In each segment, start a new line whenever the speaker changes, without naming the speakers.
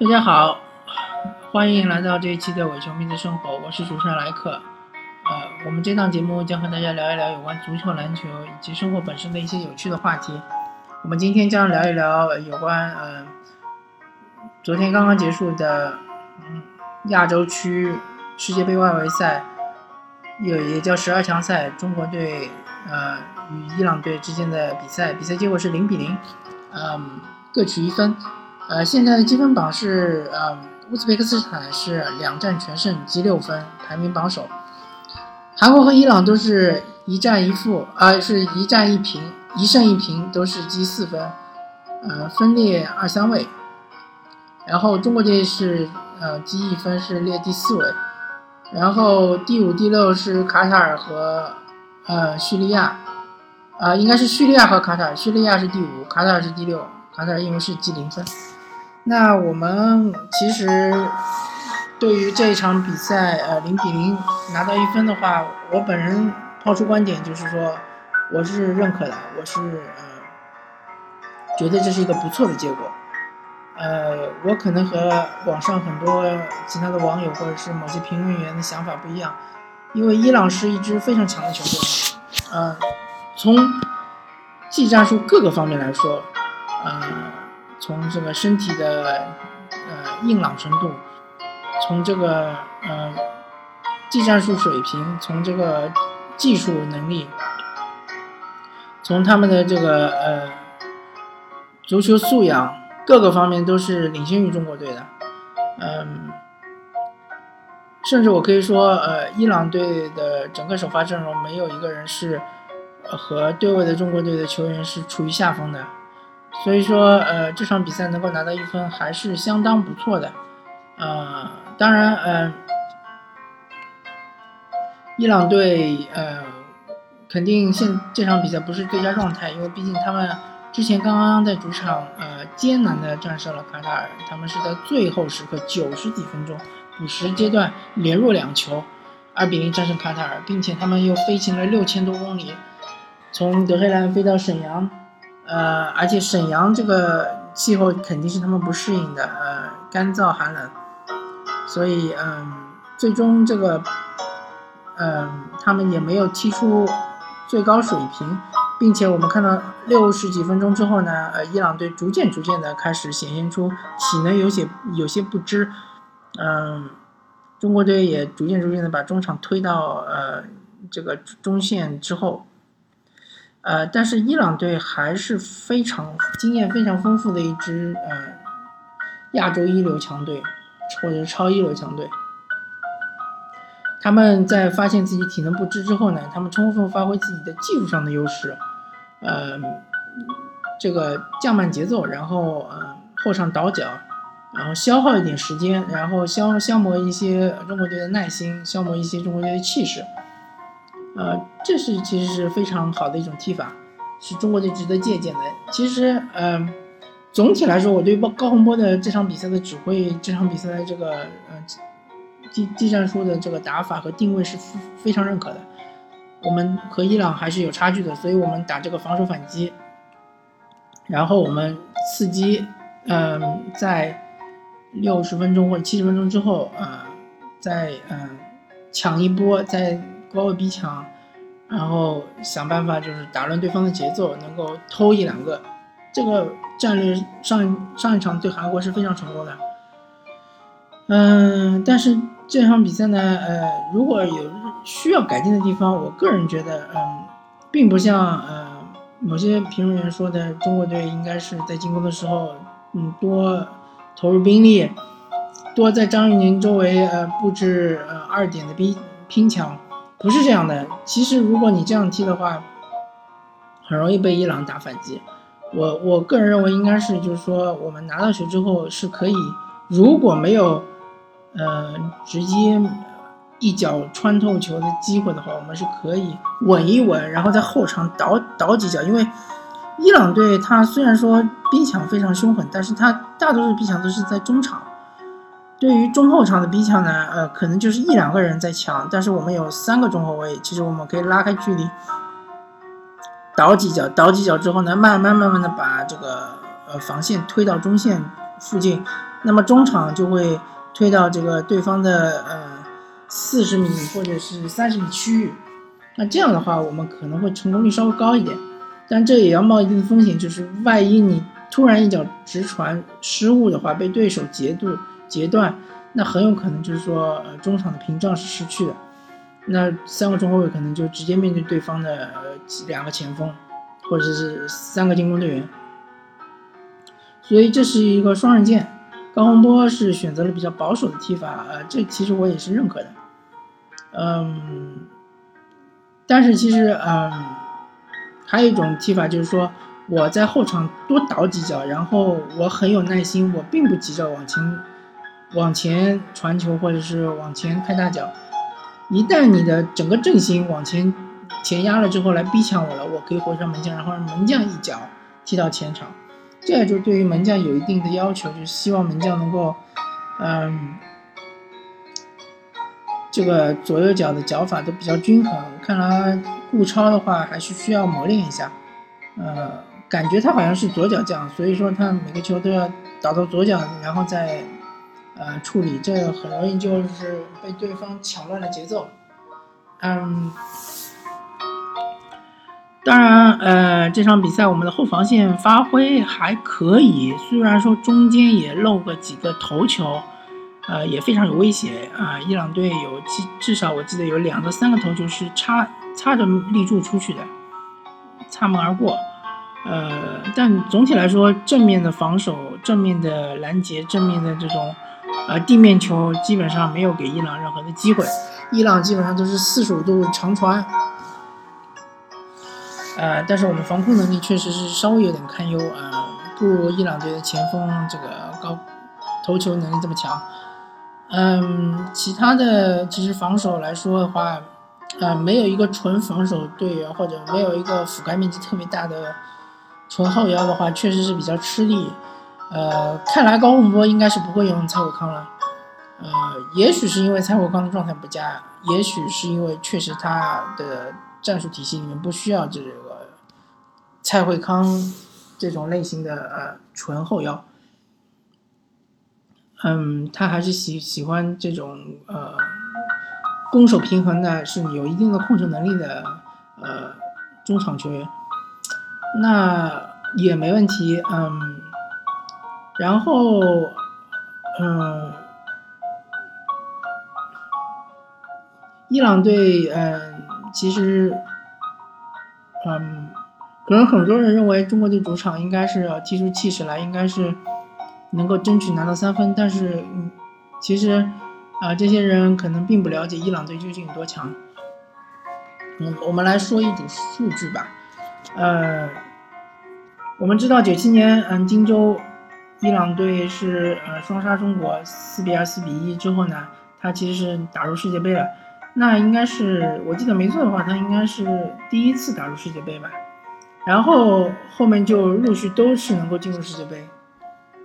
大家好，欢迎来到这一期的伪球迷的生活，我是主持人莱克。呃，我们这档节目将和大家聊一聊有关足球、篮球以及生活本身的一些有趣的话题。我们今天将聊一聊有关呃昨天刚刚结束的亚洲区世界杯外围赛，也也叫十二强赛，中国队呃与伊朗队之间的比赛，比赛结果是零比零，嗯，各取一分。呃，现在的积分榜是，呃，乌兹别克斯坦是两战全胜，积六分，排名榜首。韩国和伊朗都是一战一负，啊，是一战一平，一胜一平，都是积四分，呃，分列二三位。然后中国队是，呃，积一分是列第四位。然后第五、第六是卡塔尔和，呃，叙利亚，啊，应该是叙利亚和卡塔尔，叙利亚是第五，卡塔尔是第六，卡塔尔因为是积零分。那我们其实对于这一场比赛，呃，零比零拿到一分的话，我本人抛出观点就是说，我是认可的，我是呃，觉得这是一个不错的结果。呃，我可能和网上很多其他的网友或者是某些评论员的想法不一样，因为伊朗是一支非常强的球队，呃，从技战术各个方面来说，呃。从这个身体的呃硬朗程度，从这个呃技战术水平，从这个技术能力，从他们的这个呃足球素养各个方面都是领先于中国队的，嗯，甚至我可以说，呃，伊朗队的整个首发阵容没有一个人是和对位的中国队的球员是处于下风的。所以说，呃，这场比赛能够拿到一分还是相当不错的，呃，当然，呃，伊朗队，呃，肯定现这场比赛不是最佳状态，因为毕竟他们之前刚刚在主场，呃，艰难的战胜了卡塔尔，他们是在最后时刻九十几分钟补时阶段连入两球，二比零战胜卡塔尔，并且他们又飞行了六千多公里，从德黑兰飞到沈阳。呃，而且沈阳这个气候肯定是他们不适应的，呃，干燥寒冷，所以，嗯，最终这个，嗯，他们也没有踢出最高水平，并且我们看到六十几分钟之后呢，呃，伊朗队逐渐逐渐的开始显现出体能有些有些不支，嗯，中国队也逐渐逐渐的把中场推到呃这个中线之后。呃，但是伊朗队还是非常经验非常丰富的一支呃亚洲一流强队，或者超一流强队。他们在发现自己体能不支之后呢，他们充分发挥自己的技术上的优势，呃，这个降慢节奏，然后呃后场倒脚，然后消耗一点时间，然后消消磨一些中国队的耐心，消磨一些中国队的气势。呃，这是其实是非常好的一种踢法，是中国队值得借鉴的。其实，嗯，总体来说，我对高洪波的这场比赛的指挥，这场比赛的这个呃技技战术的这个打法和定位是非常认可的。我们和伊朗还是有差距的，所以我们打这个防守反击，然后我们伺机，嗯，在六十分钟或者七十分钟之后，呃，再嗯抢一波，在。高位逼抢，然后想办法就是打乱对方的节奏，能够偷一两个。这个战略上上一场对韩国是非常成功的。嗯，但是这场比赛呢，呃，如果有需要改进的地方，我个人觉得，嗯，并不像呃某些评论员说的，中国队应该是在进攻的时候，嗯，多投入兵力，多在张玉宁周围呃布置呃二点的逼拼抢。不是这样的，其实如果你这样踢的话，很容易被伊朗打反击。我我个人认为应该是，就是说我们拿到球之后是可以，如果没有，呃，直接一脚穿透球的机会的话，我们是可以稳一稳，然后在后场倒倒几脚。因为伊朗队他虽然说逼抢非常凶狠，但是他大多数逼抢都是在中场。对于中后场的逼抢呢，呃，可能就是一两个人在抢，但是我们有三个中后卫，其实我们可以拉开距离，倒几脚，倒几脚之后呢，慢慢慢慢的把这个呃防线推到中线附近。那么中场就会推到这个对方的呃四十米或者是三十米区域。那这样的话，我们可能会成功率稍微高一点，但这也要冒一定的风险，就是万一你突然一脚直传失误的话，被对手截住截断，那很有可能就是说，中场的屏障是失去的，那三个中后卫可能就直接面对对方的两个前锋，或者是三个进攻队员，所以这是一个双刃剑。高洪波是选择了比较保守的踢法，呃，这其实我也是认可的，嗯。但是其实，嗯，还有一种踢法就是说，我在后场多倒几脚，然后我很有耐心，我并不急着往前往前传球或者是往前开大脚。一旦你的整个阵型往前前压了之后来逼抢我了，我可以回上门将，然后让门将一脚踢到前场。这就对于门将有一定的要求，就是希望门将能够，嗯。这个左右脚的脚法都比较均衡，看来顾超的话还是需要磨练一下。呃，感觉他好像是左脚将，所以说他每个球都要打到左脚，然后再呃处理，这很容易就是被对方抢乱了节奏。嗯，当然，呃，这场比赛我们的后防线发挥还可以，虽然说中间也漏个几个头球。呃，也非常有威胁啊！伊朗队有至至少我记得有两个三个头球是插插着立柱出去的，擦门而过。呃，但总体来说，正面的防守、正面的拦截、正面的这种呃地面球，基本上没有给伊朗任何的机会。伊朗基本上都是四十五度长传。呃，但是我们防控能力确实是稍微有点堪忧啊，不如伊朗队的前锋这个高投球能力这么强。嗯，其他的其实防守来说的话，呃，没有一个纯防守队员，或者没有一个覆盖面积特别大的纯后腰的话，确实是比较吃力。呃，看来高洪波应该是不会用蔡伟康了。呃，也许是因为蔡伟康的状态不佳，也许是因为确实他的战术体系里面不需要这个蔡慧康这种类型的呃纯后腰。嗯，他还是喜喜欢这种呃攻守平衡的，是有一定的控制能力的呃中场球员，那也没问题。嗯，然后嗯，伊朗队嗯，其实嗯，可能很多人认为中国队主场应该是要踢出气势来，应该是。能够争取拿到三分，但是，嗯，其实，啊，这些人可能并不了解伊朗队究竟有多强。嗯，我们来说一组数据吧。呃，我们知道九七年，嗯，荆州，伊朗队是呃双杀中国四比二、四比一之后呢，他其实是打入世界杯了。那应该是我记得没错的话，他应该是第一次打入世界杯吧。然后后面就陆续都是能够进入世界杯。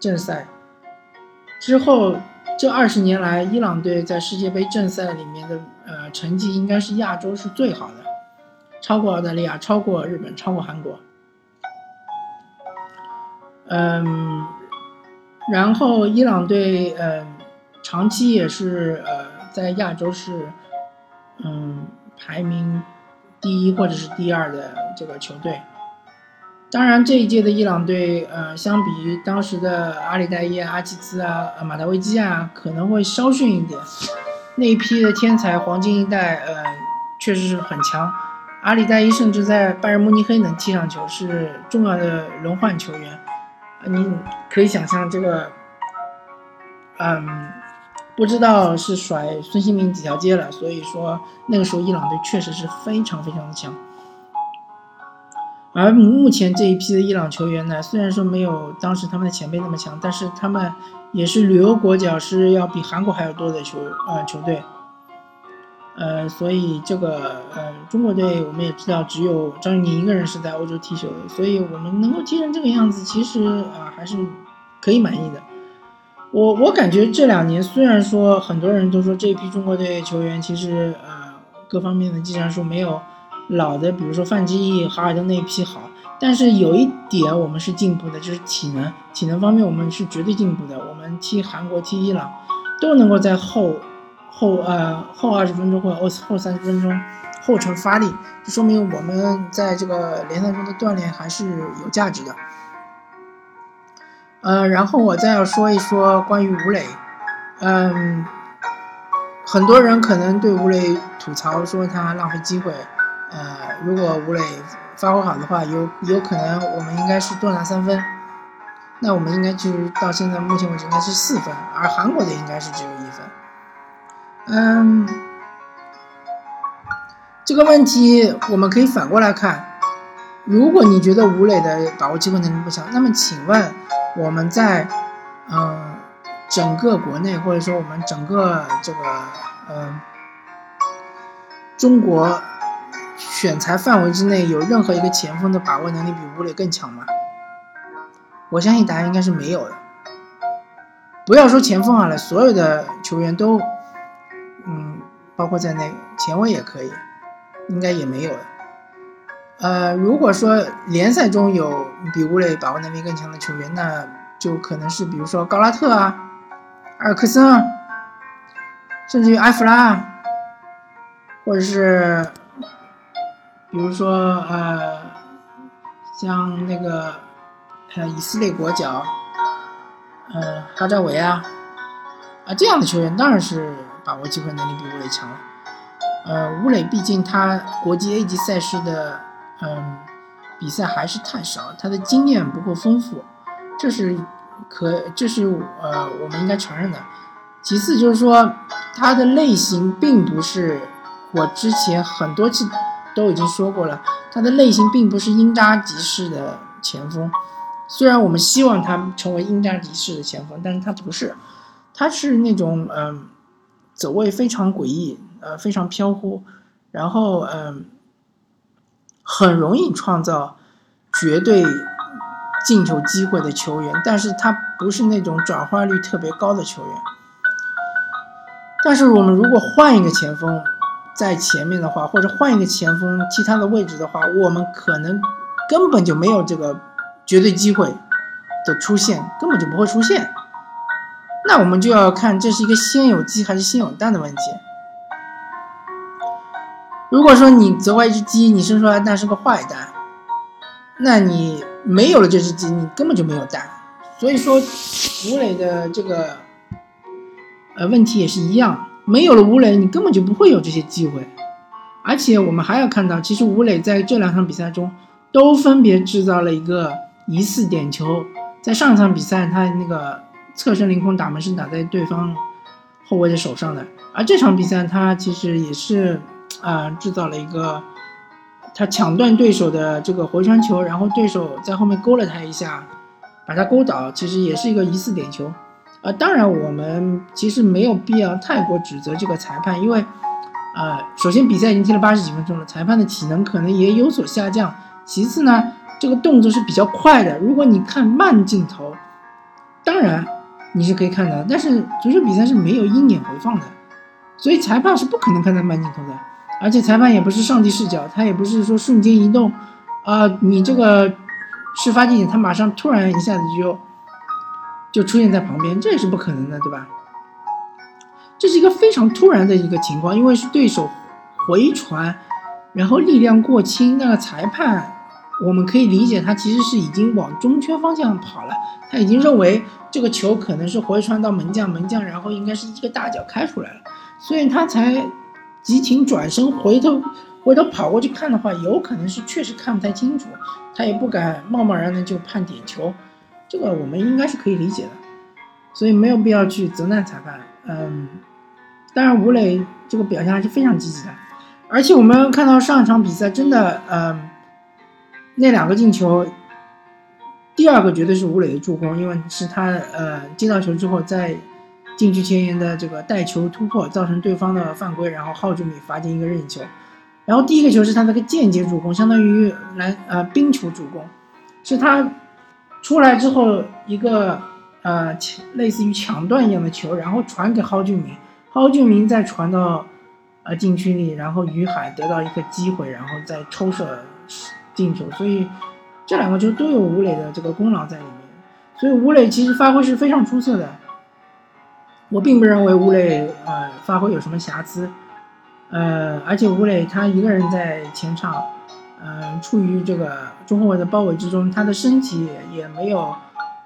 正赛之后，这二十年来，伊朗队在世界杯正赛里面的呃成绩应该是亚洲是最好的，超过澳大利亚，超过日本，超过韩国。嗯，然后伊朗队呃长期也是呃在亚洲是嗯排名第一或者是第二的这个球队。当然，这一届的伊朗队，呃，相比于当时的阿里代耶、阿齐兹啊、马达维基啊，可能会稍逊一点。那一批的天才黄金一代，呃，确实是很强。阿里代伊甚至在拜仁慕尼黑能踢上球，是重要的轮换球员。你可以想象这个，嗯，不知道是甩孙兴民几条街了。所以说，那个时候伊朗队确实是非常非常的强。而目前这一批的伊朗球员呢，虽然说没有当时他们的前辈那么强，但是他们也是旅游国脚，是要比韩国还要多的球呃球队。呃，所以这个呃中国队我们也知道，只有张玉宁一个人是在欧洲踢球的，所以我们能够踢成这个样子，其实啊还是可以满意的。我我感觉这两年虽然说很多人都说这一批中国队球员其实呃各方面的技战术没有。老的，比如说范志毅、哈尔登那一批好，但是有一点我们是进步的，就是体能，体能方面我们是绝对进步的。我们踢韩国、踢伊朗，都能够在后后呃后二十分钟或者后后三十分钟后程发力，就说明我们在这个联赛中的锻炼还是有价值的。呃，然后我再要说一说关于吴磊，嗯，很多人可能对吴磊吐槽说他浪费机会，呃，如果吴磊发挥好的话，有有可能我们应该是多拿三分，那我们应该就是到现在目前为止应该是四分，而韩国的应该是只有一分，嗯，这个问题我们可以反过来看，如果你觉得吴磊的把握机会能力不强，那么请问？我们在，嗯，整个国内或者说我们整个这个，嗯，中国选材范围之内，有任何一个前锋的把握能力比吴磊更强吗？我相信答案应该是没有的。不要说前锋好了，所有的球员都，嗯，包括在内，前卫也可以，应该也没有了。呃，如果说联赛中有比吴磊把握能力更强的球员，那就可能是比如说高拉特啊、埃尔克森啊，甚至于埃弗拉，或者是比如说呃，像那个呃以色列国脚，呃哈扎维啊啊这样的球员，当然是把握机会能力比吴磊强了。呃，吴磊毕竟他国际 A 级赛事的。嗯，比赛还是太少，他的经验不够丰富，这是可这是呃我们应该承认的。其次就是说，他的类型并不是我之前很多次都已经说过了，他的类型并不是英扎吉式的前锋。虽然我们希望他成为英扎吉式的前锋，但是他不是，他是那种嗯走位非常诡异，呃非常飘忽，然后嗯。很容易创造绝对进球机会的球员，但是他不是那种转化率特别高的球员。但是我们如果换一个前锋在前面的话，或者换一个前锋踢他的位置的话，我们可能根本就没有这个绝对机会的出现，根本就不会出现。那我们就要看这是一个先有鸡还是先有蛋的问题。如果说你责怪一只鸡，你生出来蛋是个坏蛋，那你没有了这只鸡，你根本就没有蛋。所以说，吴磊的这个呃问题也是一样，没有了吴磊，你根本就不会有这些机会。而且我们还要看到，其实吴磊在这两场比赛中都分别制造了一个疑似点球。在上一场比赛，他那个侧身凌空打门是打在对方后卫的手上的，而这场比赛他其实也是。啊，制造了一个他抢断对手的这个回传球，然后对手在后面勾了他一下，把他勾倒，其实也是一个疑似点球。啊，当然我们其实没有必要太过指责这个裁判，因为啊，首先比赛已经踢了八十几分钟了，裁判的体能可能也有所下降。其次呢，这个动作是比较快的，如果你看慢镜头，当然你是可以看到，但是足球比赛是没有鹰眼回放的，所以裁判是不可能看到慢镜头的。而且裁判也不是上帝视角，他也不是说瞬间移动，啊，你这个事发地点他马上突然一下子就就出现在旁边，这也是不可能的，对吧？这是一个非常突然的一个情况，因为是对手回传，然后力量过轻，那个裁判我们可以理解他其实是已经往中圈方向跑了，他已经认为这个球可能是回传到门将，门将然后应该是一个大脚开出来了，所以他才。急停转身回头，回头跑过去看的话，有可能是确实看不太清楚，他也不敢贸贸然的就判点球，这个我们应该是可以理解的，所以没有必要去责难裁判。嗯，当然吴磊这个表现还是非常积极的，而且我们看到上一场比赛真的，嗯，那两个进球，第二个绝对是吴磊的助攻，因为是他呃接到球之后在。禁区前沿的这个带球突破，造成对方的犯规，然后浩俊米罚进一个任意球。然后第一个球是他那个间接助攻，相当于篮呃冰球助攻，是他出来之后一个呃类似于抢断一样的球，然后传给蒿俊明，浩俊明再传到呃禁区里，然后于海得到一个机会，然后再抽射进球。所以这两个球都有吴磊的这个功劳在里面，所以吴磊其实发挥是非常出色的。我并不认为吴磊呃发挥有什么瑕疵，呃，而且吴磊他一个人在前场，嗯，处于这个中后卫的包围之中，他的身体也没有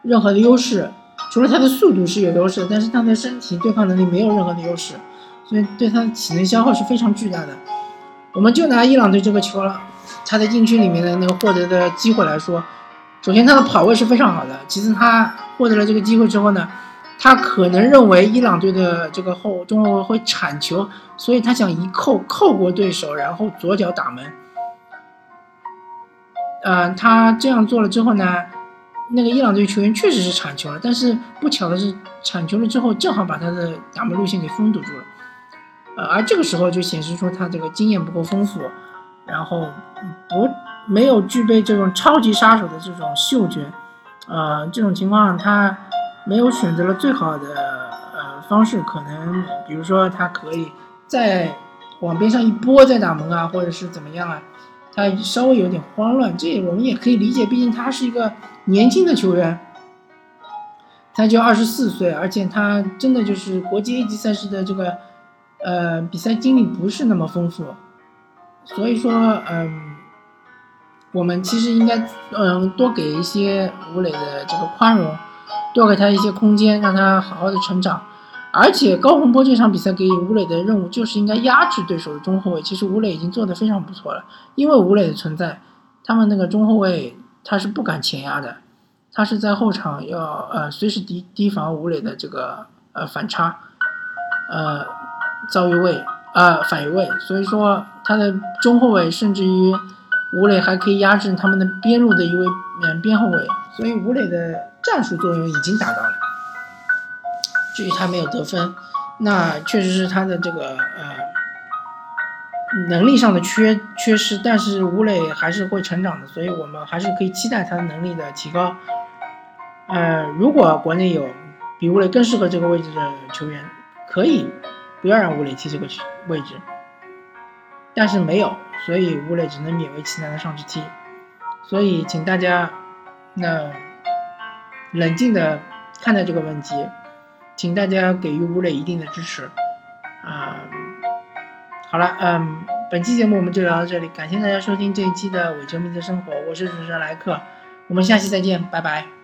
任何的优势，除了他的速度是有优势，但是他的身体对抗能力没有任何的优势，所以对他的体能消耗是非常巨大的。我们就拿伊朗队这个球了。他在禁区里面的那个获得的机会来说，首先他的跑位是非常好的。其次他获得了这个机会之后呢，他可能认为伊朗队的这个后中后卫会铲球，所以他想一扣扣过对手，然后左脚打门。呃，他这样做了之后呢，那个伊朗队球员确实是铲球了，但是不巧的是铲球了之后正好把他的打门路线给封堵住了。呃，而这个时候就显示出他这个经验不够丰富。然后不没有具备这种超级杀手的这种嗅觉，呃，这种情况他没有选择了最好的呃方式，可能比如说他可以再往边上一拨再打门啊，或者是怎么样啊，他稍微有点慌乱，这我们也可以理解，毕竟他是一个年轻的球员，他就二十四岁，而且他真的就是国际 A 级赛事的这个呃比赛经历不是那么丰富。所以说，嗯，我们其实应该，嗯，多给一些吴磊的这个宽容，多给他一些空间，让他好好的成长。而且高洪波这场比赛给予吴磊的任务就是应该压制对手的中后卫。其实吴磊已经做得非常不错了，因为吴磊的存在，他们那个中后卫他是不敢前压的，他是在后场要呃随时提提防吴磊的这个呃反差，呃遭越位。呃，反越位，所以说他的中后卫甚至于吴磊还可以压制他们的边路的一位嗯边后卫，所以吴磊的战术作用已经达到了。至于他没有得分，那确实是他的这个呃能力上的缺缺失，但是吴磊还是会成长的，所以我们还是可以期待他的能力的提高。呃，如果国内有比吴磊更适合这个位置的球员，可以。不要让吴磊踢这个位置，但是没有，所以吴磊只能勉为其难的上去踢。所以，请大家那冷静的看待这个问题，请大家给予吴磊一定的支持。啊，好了，嗯，本期节目我们就聊到这里，感谢大家收听这一期的伪球迷的生活，我是主持人莱克，我们下期再见，拜拜。